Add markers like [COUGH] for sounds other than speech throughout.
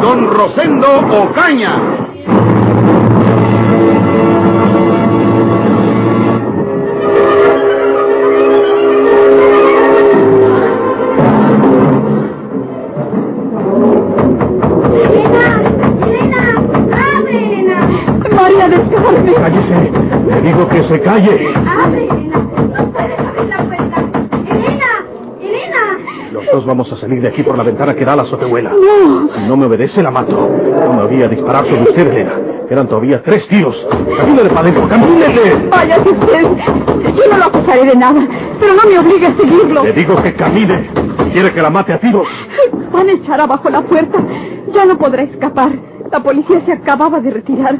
Don Rosendo Ocaña. Salir de aquí por la ventana que da a la azotehuela. No. Si no me obedece, la mato. No me había disparar sobre usted, Elena. Eran todavía tres tiros. Camínele para adentro, camínele. Váyase usted. Yo no lo acusaré de nada, pero no me obligue a seguirlo. Le digo que camine. Quiere que la mate a tiros. Van a echar abajo la puerta. Ya no podrá escapar. La policía se acababa de retirar.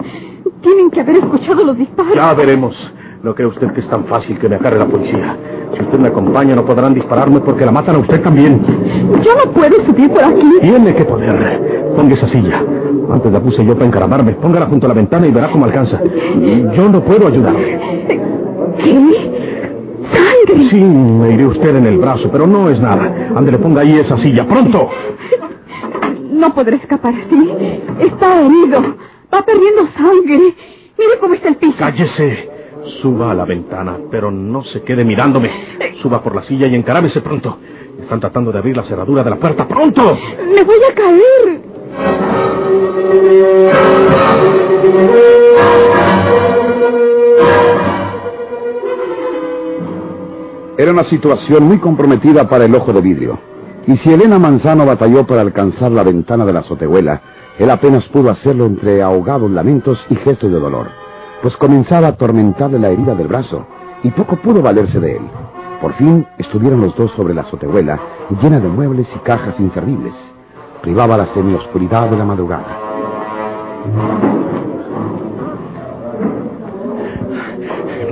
Tienen que haber escuchado los disparos. Ya veremos. ¿No cree usted que es tan fácil que me agarre la policía? Si usted me acompaña, no podrán dispararme porque la matan a usted también. Yo no puedo subir por aquí. Tiene que poder. Ponga esa silla. Antes la puse yo para encaramarme. Póngala junto a la ventana y verá cómo alcanza. Yo no puedo ayudarle. ¿Qué? ¡Sangre! Sí, me iré usted en el brazo, pero no es nada. Ándele, ponga ahí esa silla. ¡Pronto! No podré escapar así. Está herido. Va perdiendo sangre. Mire cómo está el piso. Cállese. Suba a la ventana, pero no se quede mirándome. Suba por la silla y encarámese pronto. Están tratando de abrir la cerradura de la puerta. ¡Pronto! Me voy a caer. Era una situación muy comprometida para el ojo de vidrio. Y si Elena Manzano batalló para alcanzar la ventana de la azotehuela, él apenas pudo hacerlo entre ahogados lamentos y gestos de dolor, pues comenzaba a atormentarle la herida del brazo, y poco pudo valerse de él. Por fin estuvieron los dos sobre la azotehuela, llena de muebles y cajas inservibles. Privaba la semioscuridad de la madrugada.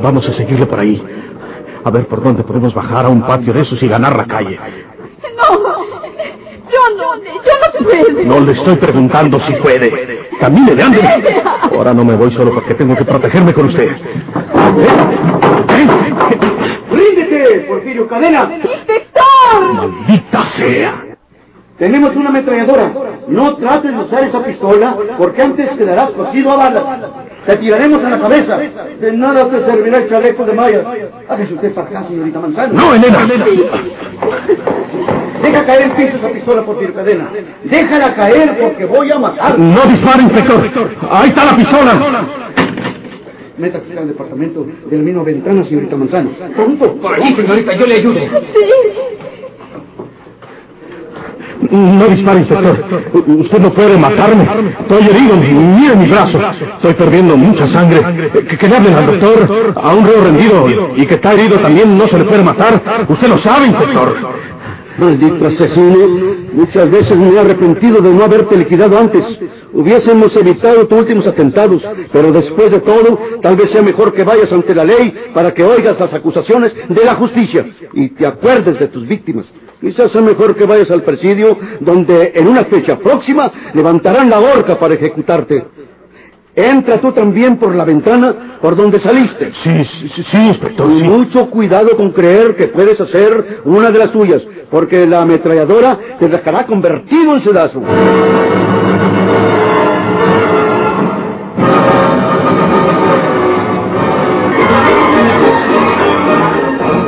Vamos a seguirle por ahí. A ver por dónde podemos bajar a un patio de esos y ganar la calle. No. Yo no. Yo no le estoy preguntando si puede. Camine, de. Ahora no me voy solo porque tengo que protegerme con usted. ¡Ríndete, Porfirio Cadena! ¡Inspector! ¡Maldita sea! Tenemos una ametralladora. No trates de usar esa pistola porque antes quedarás cocido a balas. Te tiraremos a la cabeza. De nada te servirá el chaleco de mallas. Hágase usted para acá, señorita Manzano. ¡No, Elena! Deja caer en piso esa pistola, Porfirio Cadena. Déjala caer porque voy a matar. ¡No dispare, inspector! ¡Ahí está la pistola! Métase al departamento del Mino Ventana, señorita Manzano. Pronto. Por allí, señorita, yo le ayudo. No dispare, inspector. Usted no puede matarme. Estoy herido. Mire mi brazo. Estoy perdiendo mucha sangre. Que, que le hablen al doctor. A un reo rendido y que está herido también no se le puede matar. Usted lo sabe, inspector. Maldito asesino, muchas veces me he arrepentido de no haberte liquidado antes. Hubiésemos evitado tus últimos atentados, pero después de todo, tal vez sea mejor que vayas ante la ley para que oigas las acusaciones de la justicia y te acuerdes de tus víctimas. Quizás sea mejor que vayas al presidio, donde en una fecha próxima levantarán la horca para ejecutarte. Entra tú también por la ventana por donde saliste. Sí, sí, sí, inspector. Y sí. mucho cuidado con creer que puedes hacer una de las tuyas, porque la ametralladora te dejará convertido en sedazo.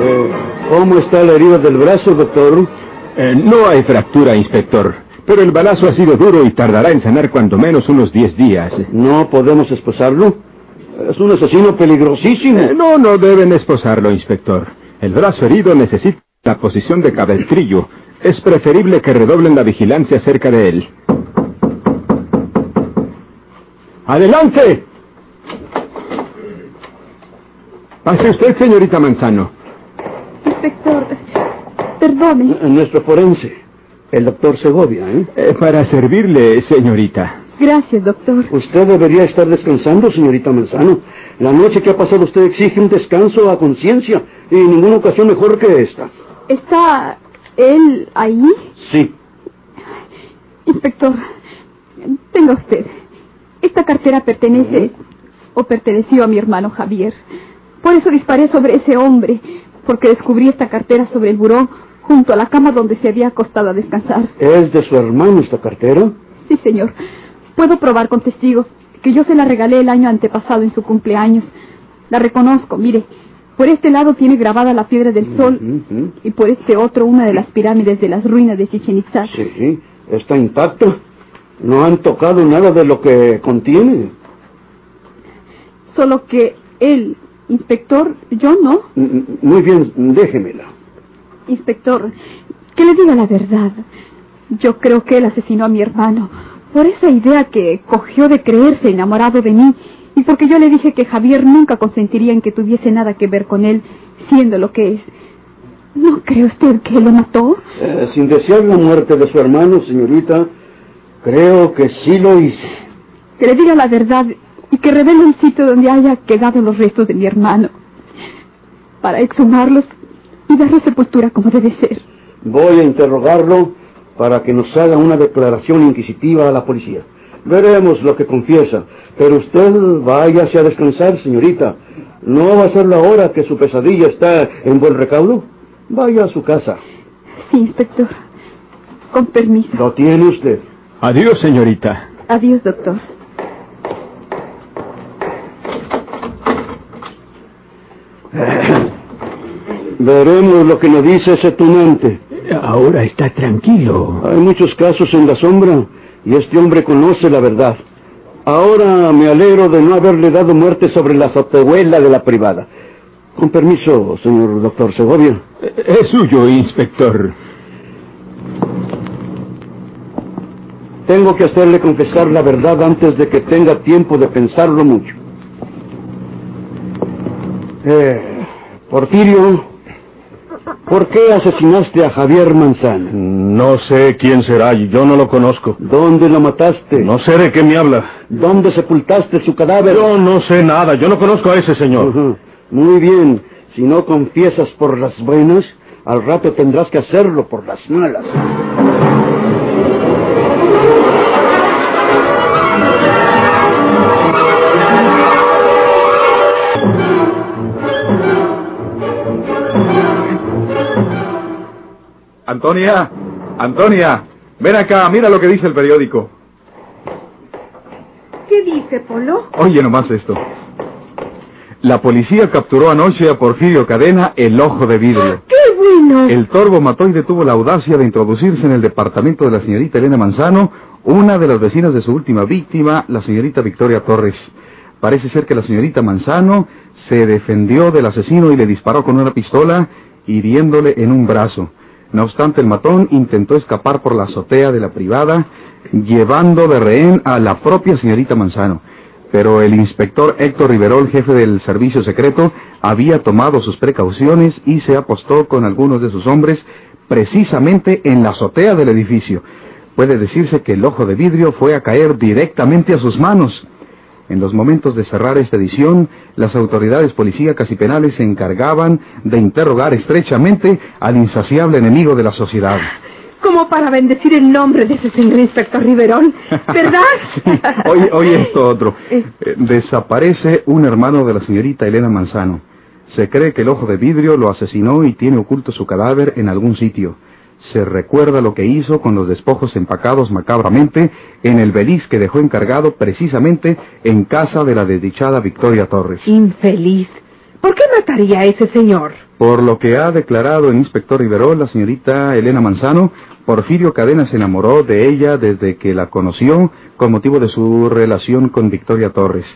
Eh, ¿Cómo está la herida del brazo, doctor? Eh, no hay fractura, inspector. Pero el balazo ha sido duro y tardará en sanar cuando menos unos 10 días. No podemos esposarlo. Es un asesino peligrosísimo. Eh, no, no deben esposarlo, inspector. El brazo herido necesita la posición de cabestrillo. Es preferible que redoblen la vigilancia cerca de él. ¡Adelante! Pase usted, señorita Manzano. Inspector, perdone. Nuestro forense, el doctor Segovia, ¿eh? Eh, para servirle, señorita. Gracias, doctor. Usted debería estar descansando, señorita Manzano. La noche que ha pasado usted exige un descanso a conciencia y ninguna ocasión mejor que esta. ¿Está él ahí? Sí. Inspector, tenga usted. Esta cartera pertenece o perteneció a mi hermano Javier. Por eso disparé sobre ese hombre, porque descubrí esta cartera sobre el buró junto a la cama donde se había acostado a descansar. ¿Es de su hermano esta cartera? Sí, señor. Puedo probar con testigos que yo se la regalé el año antepasado en su cumpleaños. La reconozco, mire. Por este lado tiene grabada la piedra del sol y por este otro una de las pirámides de las ruinas de Chichen Itza. Sí, está intacta. No han tocado nada de lo que contiene. Solo que él, inspector, yo no. Mm, Muy bien, déjemela. Inspector, que le diga la verdad. Yo creo que él asesinó a mi hermano por esa idea que cogió de creerse enamorado de mí y porque yo le dije que Javier nunca consentiría en que tuviese nada que ver con él, siendo lo que es. ¿No cree usted que lo mató? Eh, sin desear la muerte de su hermano, señorita, creo que sí lo hizo. Que le diga la verdad y que revele el sitio donde haya quedado los restos de mi hermano para exhumarlos y darle sepultura como debe ser. Voy a interrogarlo para que nos haga una declaración inquisitiva a la policía. Veremos lo que confiesa. Pero usted váyase a descansar, señorita. ¿No va a ser la hora que su pesadilla está en buen recaudo? Vaya a su casa. Sí, inspector. Con permiso. Lo tiene usted. Adiós, señorita. Adiós, doctor. Veremos lo que nos dice ese tunante. Ahora está tranquilo. Hay muchos casos en la sombra y este hombre conoce la verdad. Ahora me alegro de no haberle dado muerte sobre la azotehuela de la privada. Con permiso, señor doctor Segovia. Es suyo, inspector. Tengo que hacerle confesar la verdad antes de que tenga tiempo de pensarlo mucho. Eh, Porfirio, ¿por qué asesinaste a Javier Manzana? No sé quién será, yo no lo conozco. ¿Dónde lo mataste? No sé de qué me habla. ¿Dónde sepultaste su cadáver? Yo no sé nada, yo no conozco a ese señor. Muy bien. Si no confiesas por las buenas, al rato tendrás que hacerlo por las malas. Antonia, Antonia, ven acá, mira lo que dice el periódico. ¿Qué dice, Polo? Oye nomás esto. La policía capturó anoche a Porfirio Cadena el ojo de vidrio. ¡Qué bueno! El torbo mató y detuvo la audacia de introducirse en el departamento de la señorita Elena Manzano, una de las vecinas de su última víctima, la señorita Victoria Torres. Parece ser que la señorita Manzano se defendió del asesino y le disparó con una pistola, hiriéndole en un brazo. No obstante, el matón intentó escapar por la azotea de la privada, llevando de rehén a la propia señorita Manzano. Pero el inspector Héctor Riverol, jefe del servicio secreto, había tomado sus precauciones y se apostó con algunos de sus hombres precisamente en la azotea del edificio. Puede decirse que el ojo de vidrio fue a caer directamente a sus manos. En los momentos de cerrar esta edición, las autoridades policíacas y penales se encargaban de interrogar estrechamente al insaciable enemigo de la sociedad. Como para bendecir el nombre de ese señor inspector Riverón, ¿verdad? [LAUGHS] Oye, oye esto otro. [LAUGHS] Eh, desaparece un hermano de la señorita Elena Manzano. Se cree que el ojo de vidrio lo asesinó y tiene oculto su cadáver en algún sitio. Se recuerda lo que hizo con los despojos empacados macabramente en el beliz que dejó encargado precisamente en casa de la desdichada Victoria Torres. Infeliz. ¿Por qué mataría a ese señor? Por lo que ha declarado el inspector Riverol, la señorita Elena Manzano, Porfirio Cadena se enamoró de ella desde que la conoció con motivo de su relación con Victoria Torres.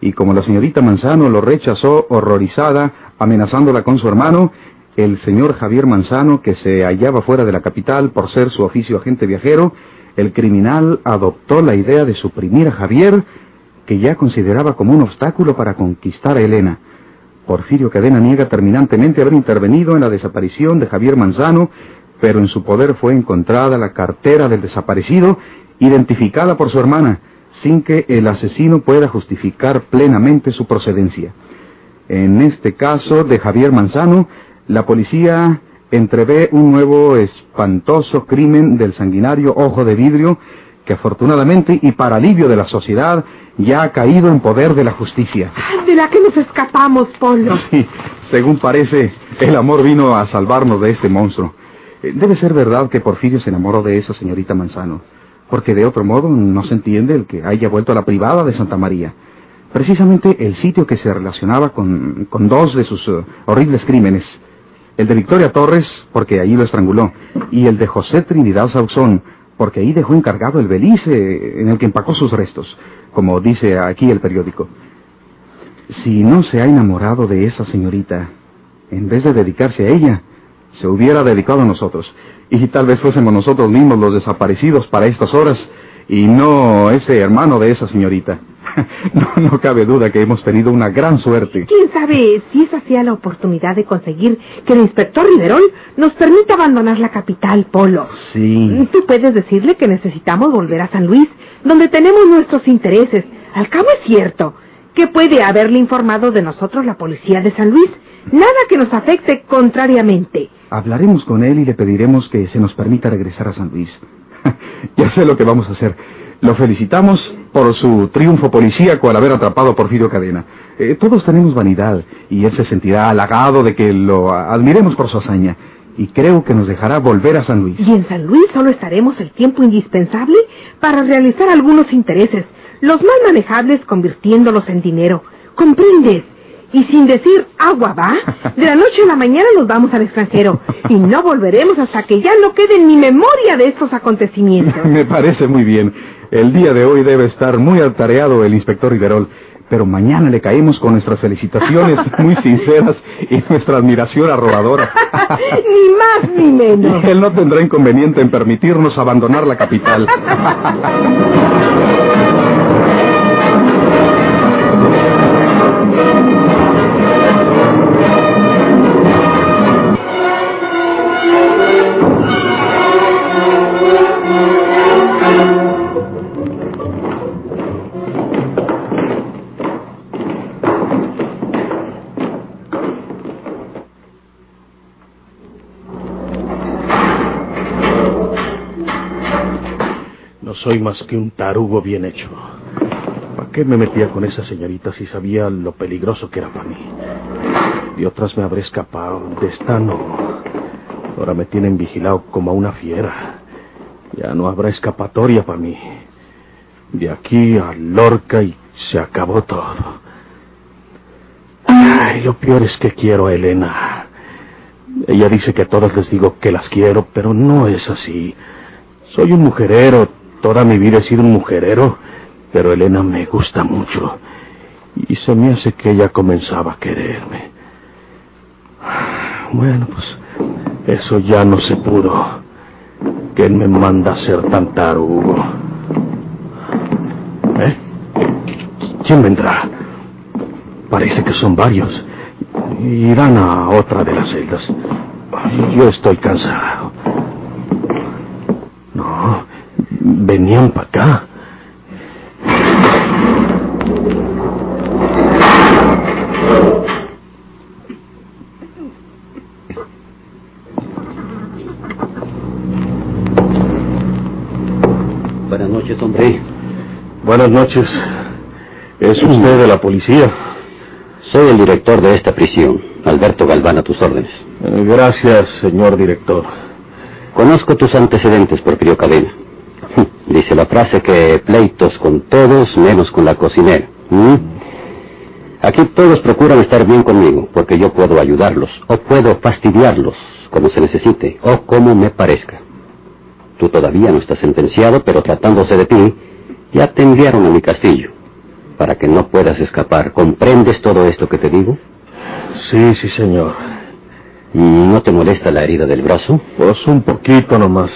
Y como la señorita Manzano lo rechazó horrorizada, amenazándola con su hermano, el señor Javier Manzano, que se hallaba fuera de la capital por ser su oficio agente viajero, el criminal adoptó la idea de suprimir a Javier, que ya consideraba como un obstáculo para conquistar a Elena. Porfirio Cadena niega terminantemente haber intervenido en la desaparición de Javier Manzano, pero en su poder fue encontrada la cartera del desaparecido, identificada por su hermana. sin que el asesino pueda justificar plenamente su procedencia. En este caso de Javier Manzano, la policía entrevé un nuevo espantoso crimen del sanguinario ojo de vidrio que afortunadamente y para alivio de la sociedad ya ha caído en poder de la justicia. De la que nos escapamos, Polo. [LAUGHS] Sí, según parece, el amor vino a salvarnos de este monstruo. Eh, Debe ser verdad que Porfirio se enamoró de esa señorita Manzano, porque de otro modo no se entiende el que haya vuelto a la privada de Santa María. Precisamente el sitio que se relacionaba con, con dos de sus eh, horribles crímenes. El de Victoria Torres, porque allí lo estranguló, y el de José Trinidad Sauzón, porque ahí dejó encargado el belice en el que empacó sus restos, como dice aquí el periódico. Si no se ha enamorado de esa señorita, en vez de dedicarse a ella, se hubiera dedicado a nosotros. Y tal vez fuésemos nosotros mismos los desaparecidos para estas horas y no ese hermano de esa señorita. [LAUGHS] No, no cabe duda que hemos tenido una gran suerte. ¿Quién sabe si esa sea la oportunidad de conseguir que el inspector Riverol nos permita abandonar la capital, Polo? Sí. Tú puedes decirle que necesitamos volver a San Luis, donde tenemos nuestros intereses. Al cabo es cierto. que puede haberle informado de nosotros la policía de San Luis? Nada que nos afecte contrariamente. Hablaremos con él y le pediremos que se nos permita regresar a San Luis. [LAUGHS] ya sé lo que vamos a hacer. Lo felicitamos por su triunfo policíaco al haber atrapado a Porfirio Cadena. Eh, todos tenemos vanidad y él se sentirá halagado de que lo admiremos por su hazaña. Y creo que nos dejará volver a San Luis. Y en San Luis solo estaremos el tiempo indispensable para realizar algunos intereses, los más manejables convirtiéndolos en dinero. ¿Comprendes? Y sin decir agua va, de la noche a la mañana nos vamos al extranjero y no volveremos hasta que ya no quede ni memoria de estos acontecimientos. [LAUGHS] Me parece muy bien. El día de hoy debe estar muy atareado el inspector Riverol, pero mañana le caemos con nuestras felicitaciones [LAUGHS] muy sinceras y nuestra admiración arrobadora. [LAUGHS] ni más ni menos. Él no tendrá inconveniente en permitirnos abandonar la capital. Soy más que un tarugo bien hecho. ¿Para qué me metía con esa señorita si sabía lo peligroso que era para mí? De otras me habré escapado, de esta no. Ahora me tienen vigilado como a una fiera. Ya no habrá escapatoria para mí. De aquí a Lorca y se acabó todo. Ay, lo peor es que quiero a Elena. Ella dice que a todos les digo que las quiero, pero no es así. Soy un mujerero, toda mi vida he sido un mujerero, pero Elena me gusta mucho. Y se me hace que ella comenzaba a quererme. Bueno, pues eso ya no se pudo. ¿Quién me manda a ser tan tarugo? ¿Eh? ¿Quién vendrá? Parece que son varios. Irán a otra de las celdas. Yo estoy cansado. No, venían para acá. Buenas noches, hombre. Buenas noches. ¿Es usted de la policía? Soy el director de esta prisión, Alberto Galván, a tus órdenes. Eh, Gracias, señor director. Conozco tus antecedentes, Porfirio Cadena. Dice la frase que pleitos con todos, menos con la cocinera. ¿Mm? Aquí todos procuran estar bien conmigo, porque yo puedo ayudarlos, o puedo fastidiarlos, como se necesite, o como me parezca. Tú todavía no estás sentenciado, pero tratándose de ti, ya te enviaron a mi castillo, para que no puedas escapar. ¿Comprendes todo esto que te digo? Sí, sí, señor. ¿No te molesta la herida del brazo? Pues un poquito nomás.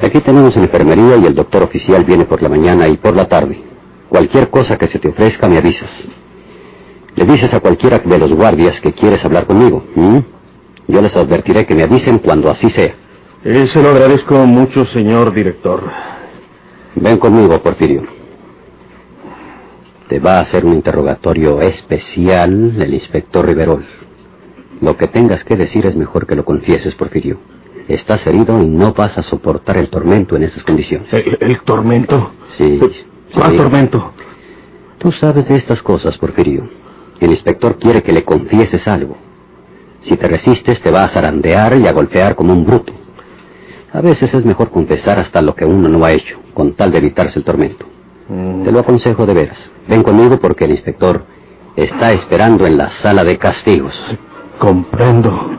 Aquí tenemos enfermería y el doctor oficial viene por la mañana y por la tarde. Cualquier cosa que se te ofrezca me avisas. Le dices a cualquiera de los guardias que quieres hablar conmigo. Yo les advertiré que me avisen cuando así sea. Eh, se lo agradezco mucho, señor director. Ven conmigo, Porfirio. Te va a hacer un interrogatorio especial el inspector Riverol. Lo que tengas que decir es mejor que lo confieses, Porfirio. Estás herido y no vas a soportar el tormento en esas condiciones. ¿El, el tormento? Sí. ¿Cuál sí. tormento? Tú sabes de estas cosas, Porfirio. El inspector quiere que le confieses algo. Si te resistes, te va a zarandear y a golpear como un bruto. A veces es mejor confesar hasta lo que uno no ha hecho, con tal de evitarse el tormento. Te lo aconsejo de veras. Ven conmigo porque el inspector está esperando en la sala de castigos. Comprendo.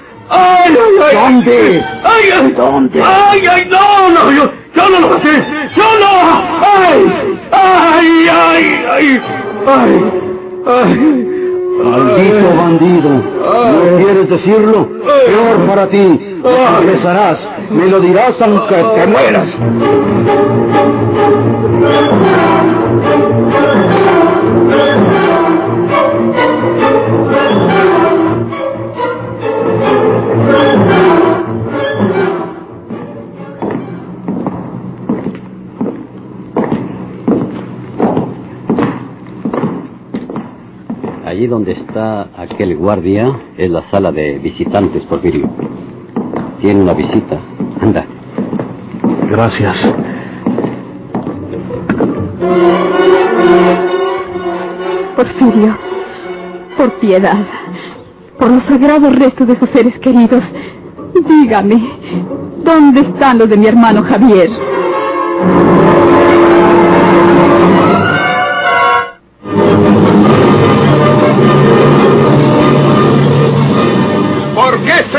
¡Ay! ¡Ay! ¿Dónde? ¡Ay! ay. ¿Dónde? ¡Ay! ¡Ay! ¡No! ¡No! ¡Yo, yo no lo sé! ¡Yo no! ¡Ay! ¡Ay! ¡Ay! ¡Ay! ¡Ay! ¡Ay! Maldito bandido. ¿No quieres decirlo? Peor para ti. Regresarás. Me lo dirás aunque te mueras. Allí donde está aquel guardia es la sala de visitantes, Porfirio. Tiene una visita. Anda. Gracias. Porfirio, por piedad, por los sagrados restos de sus seres queridos, dígame, ¿dónde están los de mi hermano Javier?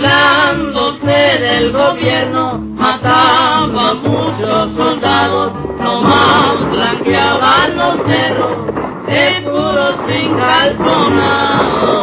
burlándose del gobierno, mataba a muchos soldados, nomás blanqueaban los cerros, de puros sin calzonado.